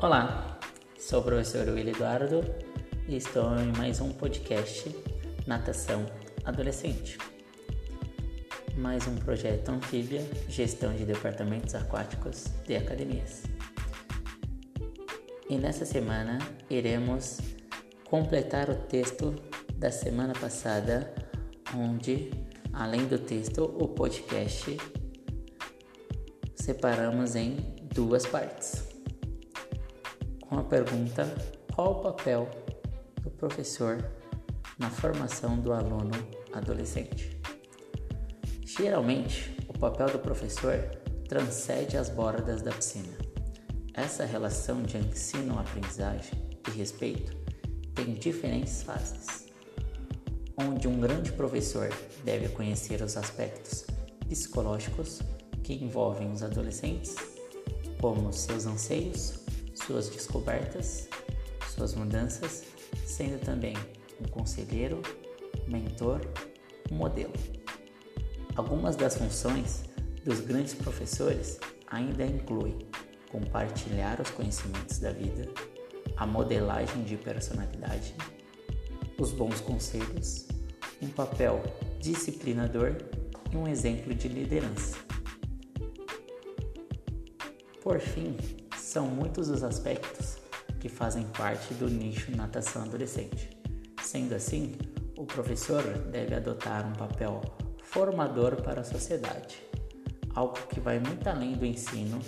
Olá, sou o professor Will Eduardo e estou em mais um podcast Natação Adolescente. Mais um projeto anfíbia, gestão de departamentos aquáticos de academias. E nessa semana iremos completar o texto da semana passada, onde, além do texto, o podcast separamos em duas partes. Com a pergunta: qual o papel do professor na formação do aluno adolescente? Geralmente, o papel do professor transcende as bordas da piscina. Essa relação de ensino-aprendizagem e respeito tem diferentes fases, onde um grande professor deve conhecer os aspectos psicológicos que envolvem os adolescentes, como seus anseios, suas descobertas, suas mudanças, sendo também um conselheiro, mentor, um modelo. Algumas das funções dos grandes professores ainda incluem compartilhar os conhecimentos da vida, a modelagem de personalidade, os bons conselhos, um papel disciplinador e um exemplo de liderança. Por fim, são muitos os aspectos que fazem parte do nicho natação adolescente. Sendo assim, o professor deve adotar um papel formador para a sociedade, algo que vai muito além do ensino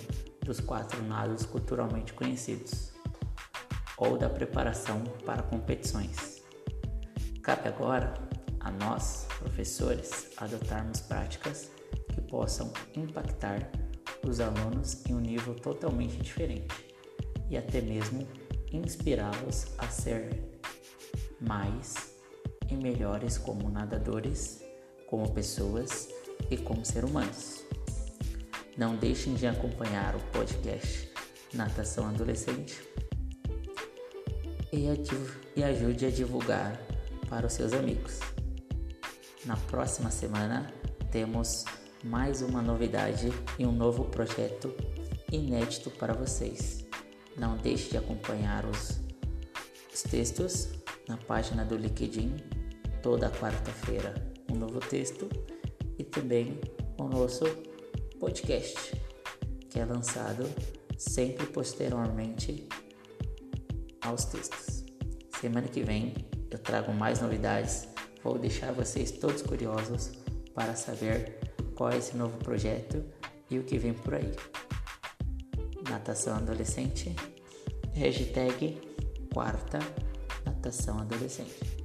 dos quatro nados culturalmente conhecidos ou da preparação para competições. Cabe agora a nós, professores, adotarmos práticas que possam impactar os alunos em um nível totalmente diferente e até mesmo inspirá-los a ser mais e melhores como nadadores, como pessoas e como seres humanos. Não deixem de acompanhar o podcast Natação Adolescente e ajude a divulgar para os seus amigos. Na próxima semana temos mais uma novidade e um novo projeto inédito para vocês. Não deixe de acompanhar os, os textos na página do LinkedIn toda quarta-feira um novo texto e também o nosso podcast que é lançado sempre posteriormente aos textos. Semana que vem eu trago mais novidades, vou deixar vocês todos curiosos para saber qual é esse novo projeto e o que vem por aí. Natação Adolescente, hashtag quarta Natação Adolescente.